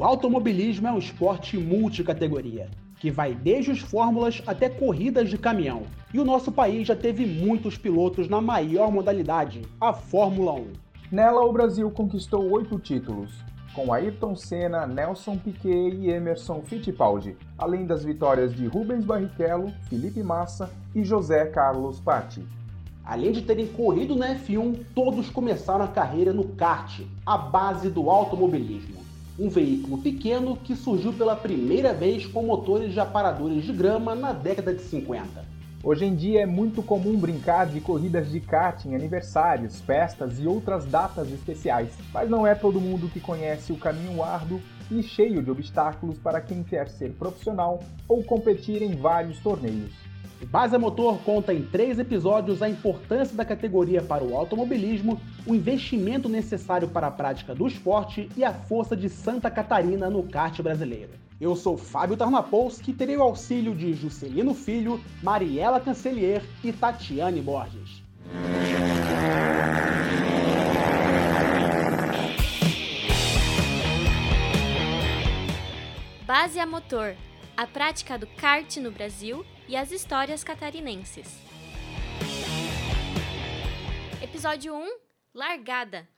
O automobilismo é um esporte multicategoria, que vai desde os fórmulas até corridas de caminhão. E o nosso país já teve muitos pilotos na maior modalidade, a Fórmula 1. Nela, o Brasil conquistou oito títulos, com Ayrton Senna, Nelson Piquet e Emerson Fittipaldi, além das vitórias de Rubens Barrichello, Felipe Massa e José Carlos Patti. Além de terem corrido na F1, todos começaram a carreira no kart, a base do automobilismo. Um veículo pequeno que surgiu pela primeira vez com motores de aparadores de grama na década de 50. Hoje em dia é muito comum brincar de corridas de kart em aniversários, festas e outras datas especiais, mas não é todo mundo que conhece o caminho árduo e cheio de obstáculos para quem quer ser profissional ou competir em vários torneios. Base Motor conta em três episódios a importância da categoria para o automobilismo, o investimento necessário para a prática do esporte e a força de Santa Catarina no kart brasileiro. Eu sou Fábio Tarnapolski e terei o auxílio de Juscelino Filho, Mariela Cancelier e Tatiane Borges. Base a motor, a prática do kart no Brasil e as histórias catarinenses. Episódio 1 Largada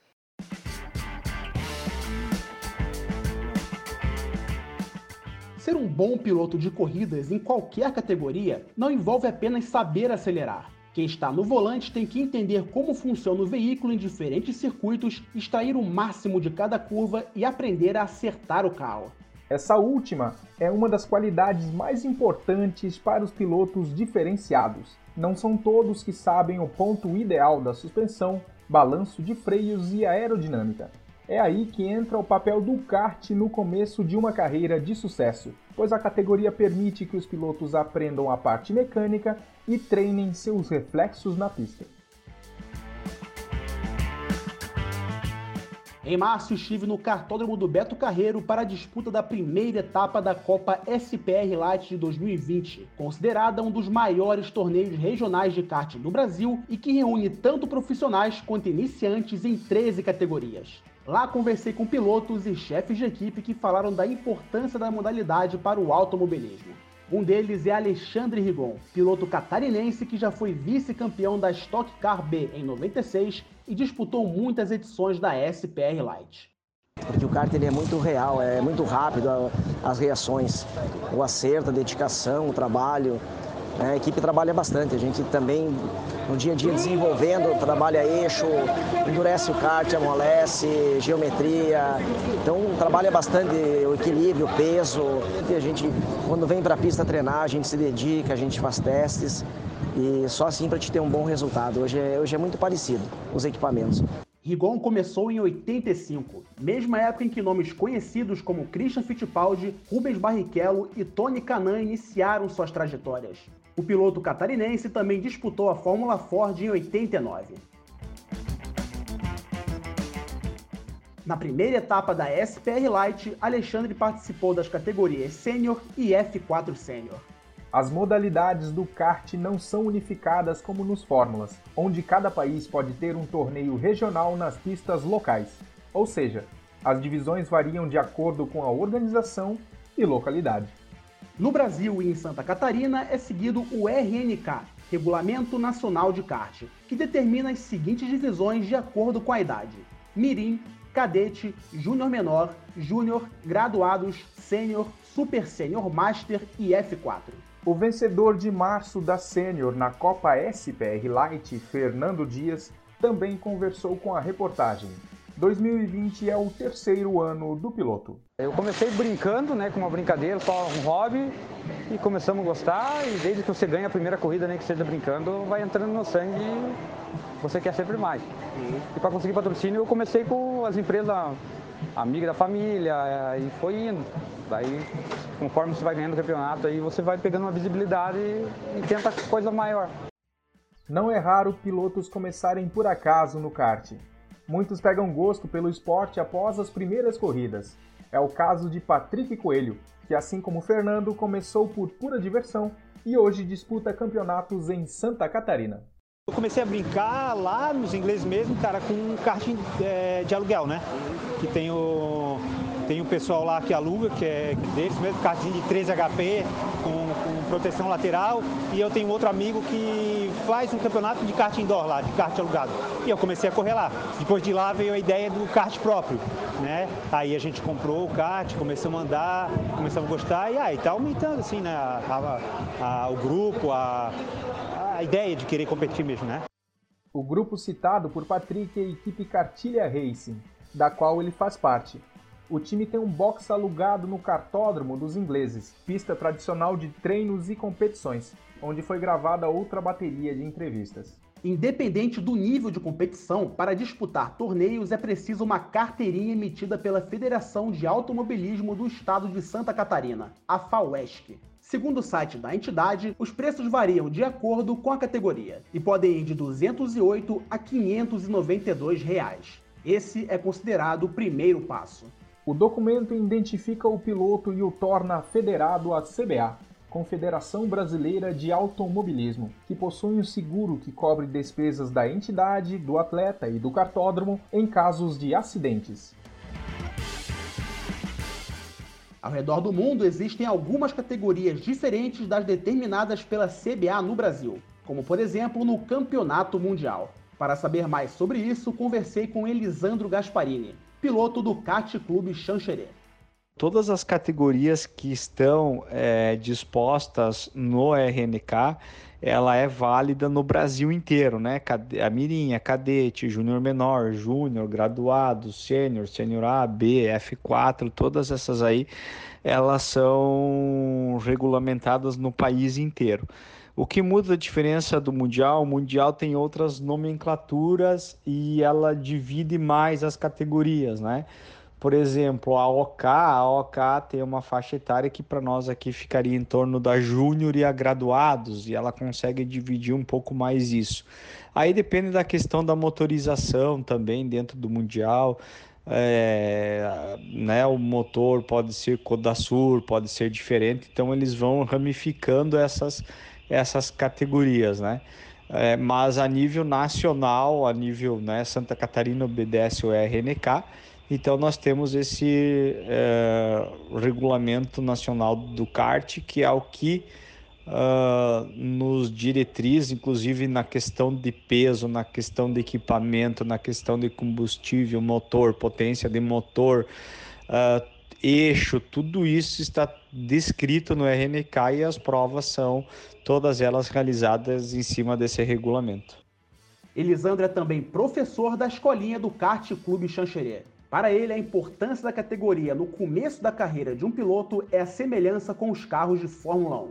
Ser um bom piloto de corridas em qualquer categoria não envolve apenas saber acelerar. Quem está no volante tem que entender como funciona o veículo em diferentes circuitos, extrair o máximo de cada curva e aprender a acertar o carro. Essa última é uma das qualidades mais importantes para os pilotos diferenciados. Não são todos que sabem o ponto ideal da suspensão, balanço de freios e aerodinâmica. É aí que entra o papel do kart no começo de uma carreira de sucesso, pois a categoria permite que os pilotos aprendam a parte mecânica e treinem seus reflexos na pista. Em março, estive no cartódromo do Beto Carreiro para a disputa da primeira etapa da Copa SPR Light de 2020, considerada um dos maiores torneios regionais de kart do Brasil e que reúne tanto profissionais quanto iniciantes em 13 categorias. Lá conversei com pilotos e chefes de equipe que falaram da importância da modalidade para o automobilismo. Um deles é Alexandre Rigon, piloto catarinense que já foi vice-campeão da Stock Car B em 96 e disputou muitas edições da SPR Light. Porque o kart ele é muito real, é muito rápido as reações, o acerto, a dedicação, o trabalho. A equipe trabalha bastante, a gente também no dia a dia desenvolvendo, trabalha eixo, endurece o kart, amolece, geometria. Então trabalha bastante o equilíbrio, o peso. E a gente, quando vem para a pista treinar, a gente se dedica, a gente faz testes e só assim para te ter um bom resultado. Hoje é, hoje é muito parecido os equipamentos. Rigon começou em 85, mesma época em que nomes conhecidos como Christian Fittipaldi, Rubens Barrichello e Tony Canan iniciaram suas trajetórias. O piloto catarinense também disputou a Fórmula Ford em 89. Na primeira etapa da SPR Light, Alexandre participou das categorias Sênior e F4 Sênior. As modalidades do kart não são unificadas como nos Fórmulas, onde cada país pode ter um torneio regional nas pistas locais. Ou seja, as divisões variam de acordo com a organização e localidade. No Brasil e em Santa Catarina é seguido o RNK, Regulamento Nacional de Kart, que determina as seguintes divisões de acordo com a idade: Mirim, Cadete, Júnior Menor, Júnior, Graduados, Sênior, Super Sênior Master e F4. O vencedor de março da Sênior na Copa SPR Light, Fernando Dias, também conversou com a reportagem. 2020 é o terceiro ano do piloto. Eu comecei brincando, né, com uma brincadeira, só um hobby, e começamos a gostar, e desde que você ganha a primeira corrida, nem né, que seja brincando, vai entrando no sangue e você quer sempre mais. Uhum. E para conseguir patrocínio, eu comecei com as empresas amigas da família, e foi indo. Daí, conforme você vai ganhando o campeonato, aí você vai pegando uma visibilidade e, e tenta coisa maior. Não é raro pilotos começarem por acaso no kart. Muitos pegam gosto pelo esporte após as primeiras corridas. É o caso de Patrick Coelho, que assim como Fernando começou por pura diversão e hoje disputa campeonatos em Santa Catarina. Eu comecei a brincar lá nos ingleses mesmo, cara, com um kart é, de aluguel, né? Que tem o, Tem o pessoal lá que aluga, que é deles mesmo, cartinho de 13 HP, com, com, proteção lateral. E eu tenho outro amigo que faz um campeonato de kart indoor lá, de kart alugado. E eu comecei a correr lá. Depois de lá veio a ideia do kart próprio, né? Aí a gente comprou o kart, começamos a andar, começamos a gostar e aí tá aumentando assim, né? A, a, a, o grupo, a, a ideia de querer competir mesmo, né? O grupo citado por Patrick é a equipe Cartilha Racing, da qual ele faz parte. O time tem um box alugado no cartódromo dos ingleses, pista tradicional de treinos e competições, onde foi gravada outra bateria de entrevistas. Independente do nível de competição, para disputar torneios é preciso uma carteirinha emitida pela Federação de Automobilismo do Estado de Santa Catarina, a FAUESC. Segundo o site da entidade, os preços variam de acordo com a categoria e podem ir de 208 a 592 reais. Esse é considerado o primeiro passo. O documento identifica o piloto e o torna federado à CBA, Confederação Brasileira de Automobilismo, que possui um seguro que cobre despesas da entidade, do atleta e do cartódromo em casos de acidentes. Ao redor do mundo existem algumas categorias diferentes das determinadas pela CBA no Brasil, como por exemplo no Campeonato Mundial. Para saber mais sobre isso, conversei com Elisandro Gasparini, piloto do Kart Clube Xanxerê. Todas as categorias que estão é, dispostas no RNK, ela é válida no Brasil inteiro, né? A mirinha, cadete, júnior menor, júnior, graduado, sênior, sênior A, B, F4, todas essas aí, elas são regulamentadas no país inteiro. O que muda a diferença do Mundial? O Mundial tem outras nomenclaturas e ela divide mais as categorias, né? Por exemplo, a OK, a OK tem uma faixa etária que para nós aqui ficaria em torno da júnior e a graduados, e ela consegue dividir um pouco mais isso. Aí depende da questão da motorização também dentro do Mundial. É, né, o motor pode ser Codasur, pode ser diferente, então eles vão ramificando essas, essas categorias, né? É, mas a nível nacional, a nível né, Santa Catarina obedece o RNK, então nós temos esse é, regulamento nacional do kart, que é o que uh, nos diretriz, inclusive na questão de peso, na questão de equipamento, na questão de combustível, motor, potência de motor, uh, eixo, tudo isso está descrito no RNK e as provas são todas elas realizadas em cima desse regulamento. Elisandro é também professor da escolinha do Kart Clube Xanxerê. Para ele, a importância da categoria no começo da carreira de um piloto é a semelhança com os carros de Fórmula 1.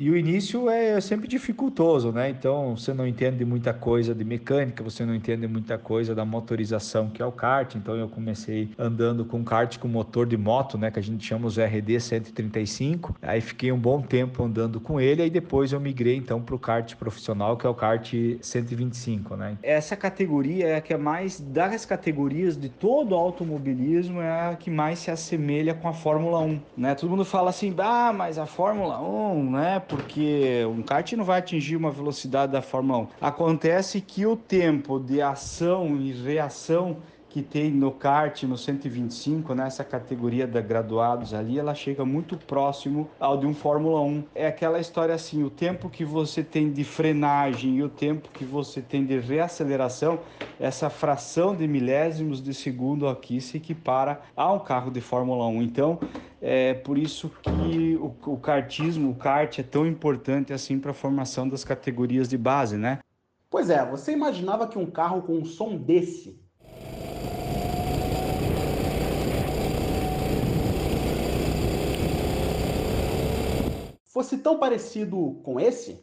E o início é sempre dificultoso, né? Então você não entende muita coisa de mecânica, você não entende muita coisa da motorização que é o kart. Então eu comecei andando com kart com motor de moto, né? Que a gente chama os RD 135. Aí fiquei um bom tempo andando com ele, aí depois eu migrei então para o kart profissional, que é o kart 125, né? Essa categoria é a que é mais das categorias de todo o automobilismo é a que mais se assemelha com a Fórmula 1, né? Todo mundo fala assim, ah, mas a Fórmula 1, né? Porque um kart não vai atingir uma velocidade da Fórmula 1. Acontece que o tempo de ação e reação que tem no kart no 125, nessa categoria da graduados ali, ela chega muito próximo ao de um Fórmula 1. É aquela história assim, o tempo que você tem de frenagem e o tempo que você tem de reaceleração, essa fração de milésimos de segundo aqui se equipara a um carro de Fórmula 1. Então, é por isso que o, o kartismo, o kart é tão importante assim para a formação das categorias de base, né? Pois é, você imaginava que um carro com um som desse fosse tão parecido com esse?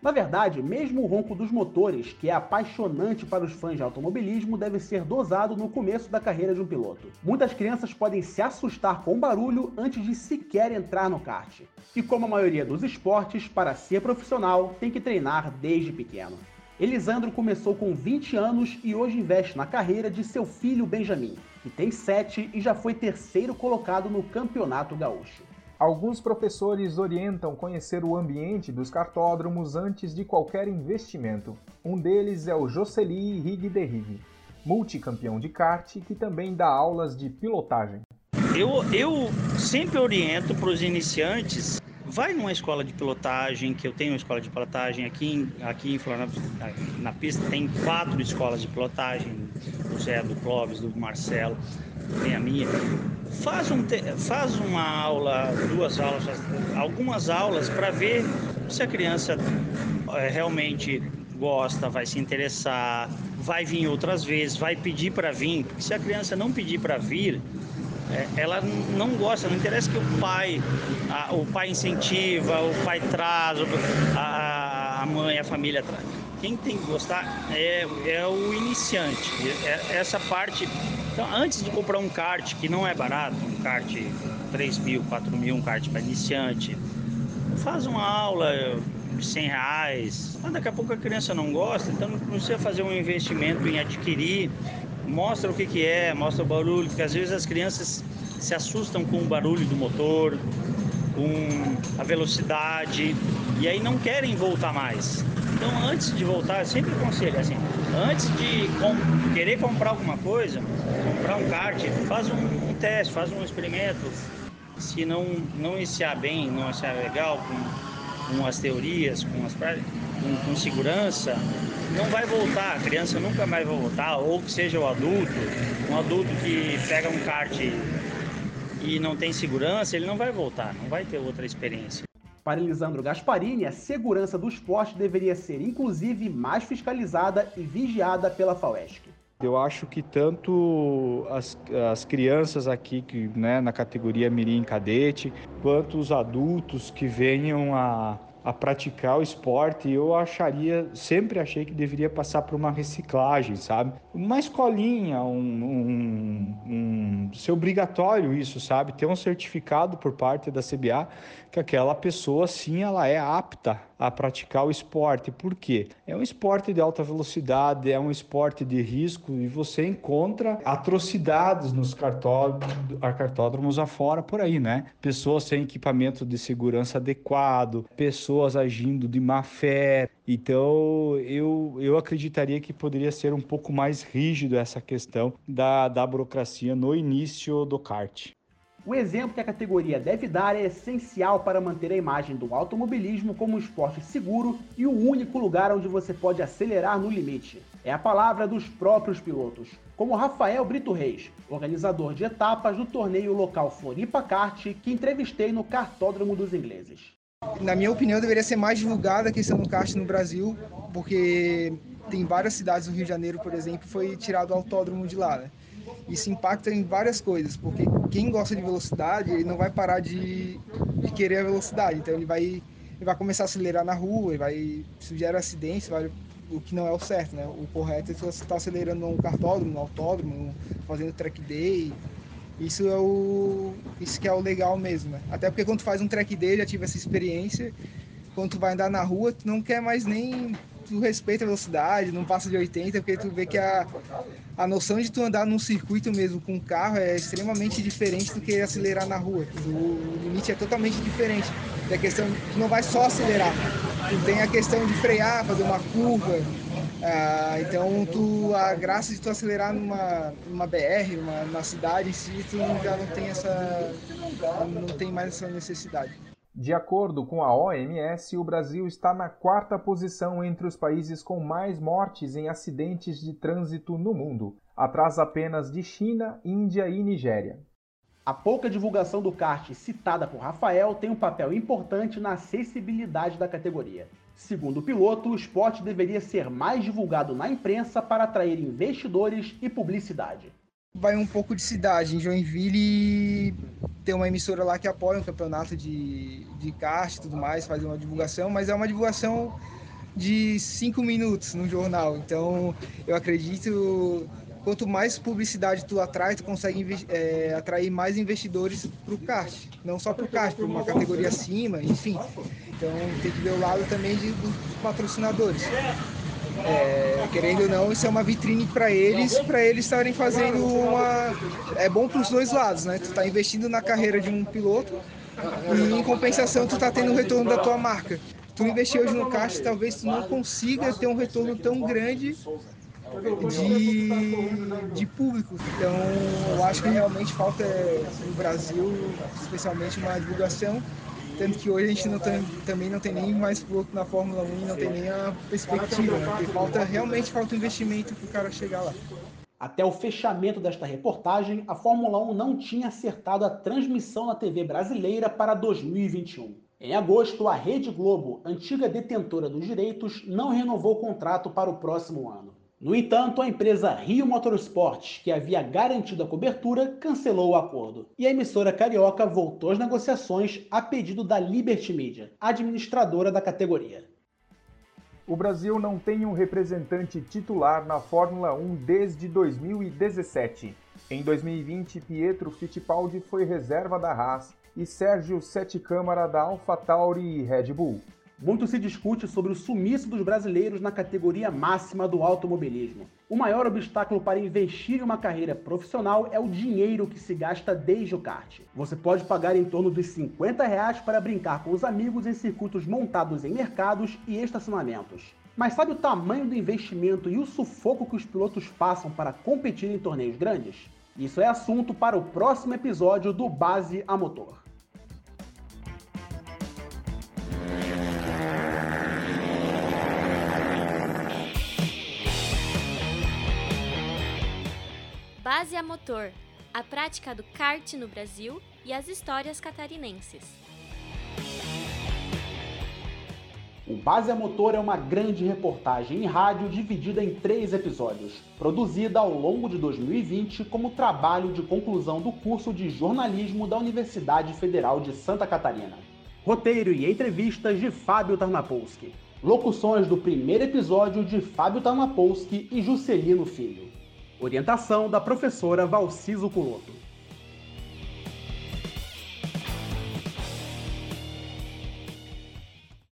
Na verdade, mesmo o ronco dos motores, que é apaixonante para os fãs de automobilismo, deve ser dosado no começo da carreira de um piloto. Muitas crianças podem se assustar com o barulho antes de sequer entrar no kart. E como a maioria dos esportes, para ser profissional, tem que treinar desde pequeno. Elisandro começou com 20 anos e hoje investe na carreira de seu filho Benjamin, que tem 7 e já foi terceiro colocado no Campeonato Gaúcho. Alguns professores orientam conhecer o ambiente dos cartódromos antes de qualquer investimento. Um deles é o Jocely Rig de Rig, multicampeão de kart que também dá aulas de pilotagem. Eu, eu sempre oriento para os iniciantes vai numa escola de pilotagem, que eu tenho uma escola de pilotagem aqui em, aqui em Florianópolis, na pista tem quatro escolas de pilotagem, do Zé, do Clóvis, do Marcelo, tem a minha. Faz, um, faz uma aula, duas aulas, algumas aulas para ver se a criança é, realmente gosta, vai se interessar, vai vir outras vezes, vai pedir para vir, porque se a criança não pedir para vir, ela não gosta, não interessa que o pai, a, o pai incentiva, o pai traz, a, a mãe, a família traz. Quem tem que gostar é, é o iniciante. É, essa parte. Então, antes de comprar um kart, que não é barato, um kart 3 mil, 4 mil, um kart para iniciante, faz uma aula de 100 reais. Mas daqui a pouco a criança não gosta, então não precisa fazer um investimento em adquirir mostra o que, que é, mostra o barulho, porque às vezes as crianças se assustam com o barulho do motor, com a velocidade, e aí não querem voltar mais. Então, antes de voltar, eu sempre aconselho assim: antes de com, querer comprar alguma coisa, comprar um kart, faz um, um, teste, faz um experimento. Se não, não iniciar bem, não achar legal, com, com as teorias, com, as, com, com segurança, não vai voltar, a criança nunca mais vai voltar, ou que seja o adulto, um adulto que pega um kart e não tem segurança, ele não vai voltar, não vai ter outra experiência. Para Elisandro Gasparini, a segurança do esporte deveria ser inclusive mais fiscalizada e vigiada pela FAUESC. Eu acho que tanto as, as crianças aqui que, né, na categoria Mirim Cadete, quanto os adultos que venham a a praticar o esporte, eu acharia, sempre achei que deveria passar por uma reciclagem, sabe? Uma escolinha, um, um, um ser obrigatório isso, sabe? Ter um certificado por parte da CBA que aquela pessoa sim ela é apta a praticar o esporte. Por quê? É um esporte de alta velocidade, é um esporte de risco e você encontra atrocidades nos cartódromos afora por aí, né? Pessoas sem equipamento de segurança adequado, pessoas agindo de má fé. Então, eu, eu acreditaria que poderia ser um pouco mais rígido essa questão da, da burocracia no início do kart. O exemplo que a categoria deve dar é essencial para manter a imagem do automobilismo como um esporte seguro e o único lugar onde você pode acelerar no limite. É a palavra dos próprios pilotos, como Rafael Brito Reis, organizador de etapas do torneio local Floripa Kart, que entrevistei no Cartódromo dos Ingleses. Na minha opinião, deveria ser mais divulgada a questão do kart no Brasil, porque tem várias cidades do Rio de Janeiro, por exemplo, foi tirado o autódromo de lá. Né? Isso impacta em várias coisas, porque quem gosta de velocidade, ele não vai parar de, de querer a velocidade, então ele vai, ele vai começar a acelerar na rua, ele vai, gera acidentes, vai, o que não é o certo, né? O correto é você estar tá acelerando no cartódromo, no autódromo, fazendo track day, isso é o isso que é o legal mesmo, né? Até porque quando tu faz um track day, já tive essa experiência, quando tu vai andar na rua, tu não quer mais nem tu respeita a velocidade, não passa de 80, porque tu vê que a, a noção de tu andar num circuito mesmo com um carro é extremamente diferente do que acelerar na rua. O limite é totalmente diferente. A questão tu não vai só acelerar, tu tem a questão de frear, fazer uma curva. Ah, então tu, a graça de tu acelerar numa, numa BR, numa, numa cidade em si, tu já não tem essa. não tem mais essa necessidade. De acordo com a OMS, o Brasil está na quarta posição entre os países com mais mortes em acidentes de trânsito no mundo, atrás apenas de China, Índia e Nigéria. A pouca divulgação do kart citada por Rafael tem um papel importante na acessibilidade da categoria. Segundo o piloto, o esporte deveria ser mais divulgado na imprensa para atrair investidores e publicidade vai um pouco de cidade. Em Joinville tem uma emissora lá que apoia um campeonato de, de kart e tudo mais, faz uma divulgação, mas é uma divulgação de cinco minutos no jornal. Então eu acredito quanto mais publicidade tu atrai, tu consegue é, atrair mais investidores para o kart. Não só para o kart, para uma categoria acima, enfim. Então tem que ver o lado também de, dos patrocinadores. É, querendo ou não, isso é uma vitrine para eles, para eles estarem fazendo uma. É bom para os dois lados, né? Tu está investindo na carreira de um piloto e em compensação tu tá tendo o retorno da tua marca. Tu investir hoje no kart, talvez tu não consiga ter um retorno tão grande de, de público. Então, eu acho que realmente falta no Brasil, especialmente, uma divulgação. Tanto que hoje a gente não tem, também não tem nem mais piloto na Fórmula 1 e não tem nem a perspectiva, né? porque falta, realmente falta investimento para o cara chegar lá. Até o fechamento desta reportagem, a Fórmula 1 não tinha acertado a transmissão na TV brasileira para 2021. Em agosto, a Rede Globo, antiga detentora dos direitos, não renovou o contrato para o próximo ano. No entanto, a empresa Rio Motorsport, que havia garantido a cobertura, cancelou o acordo. E a emissora carioca voltou às negociações a pedido da Liberty Media, administradora da categoria. O Brasil não tem um representante titular na Fórmula 1 desde 2017. Em 2020, Pietro Fittipaldi foi reserva da Haas e Sérgio Sete Câmara da AlphaTauri e Red Bull. Muito se discute sobre o sumiço dos brasileiros na categoria máxima do automobilismo. O maior obstáculo para investir em uma carreira profissional é o dinheiro que se gasta desde o kart. Você pode pagar em torno dos 50 reais para brincar com os amigos em circuitos montados em mercados e estacionamentos. Mas sabe o tamanho do investimento e o sufoco que os pilotos passam para competir em torneios grandes? Isso é assunto para o próximo episódio do Base a Motor. Base a motor, a prática do kart no Brasil e as histórias catarinenses. O Base a Motor é uma grande reportagem em rádio dividida em três episódios, produzida ao longo de 2020 como trabalho de conclusão do curso de jornalismo da Universidade Federal de Santa Catarina. Roteiro e entrevistas de Fábio Tarnapolsky. Locuções do primeiro episódio de Fábio Tarnapolsky e Juscelino Filho. Orientação da professora Valciso Culoto.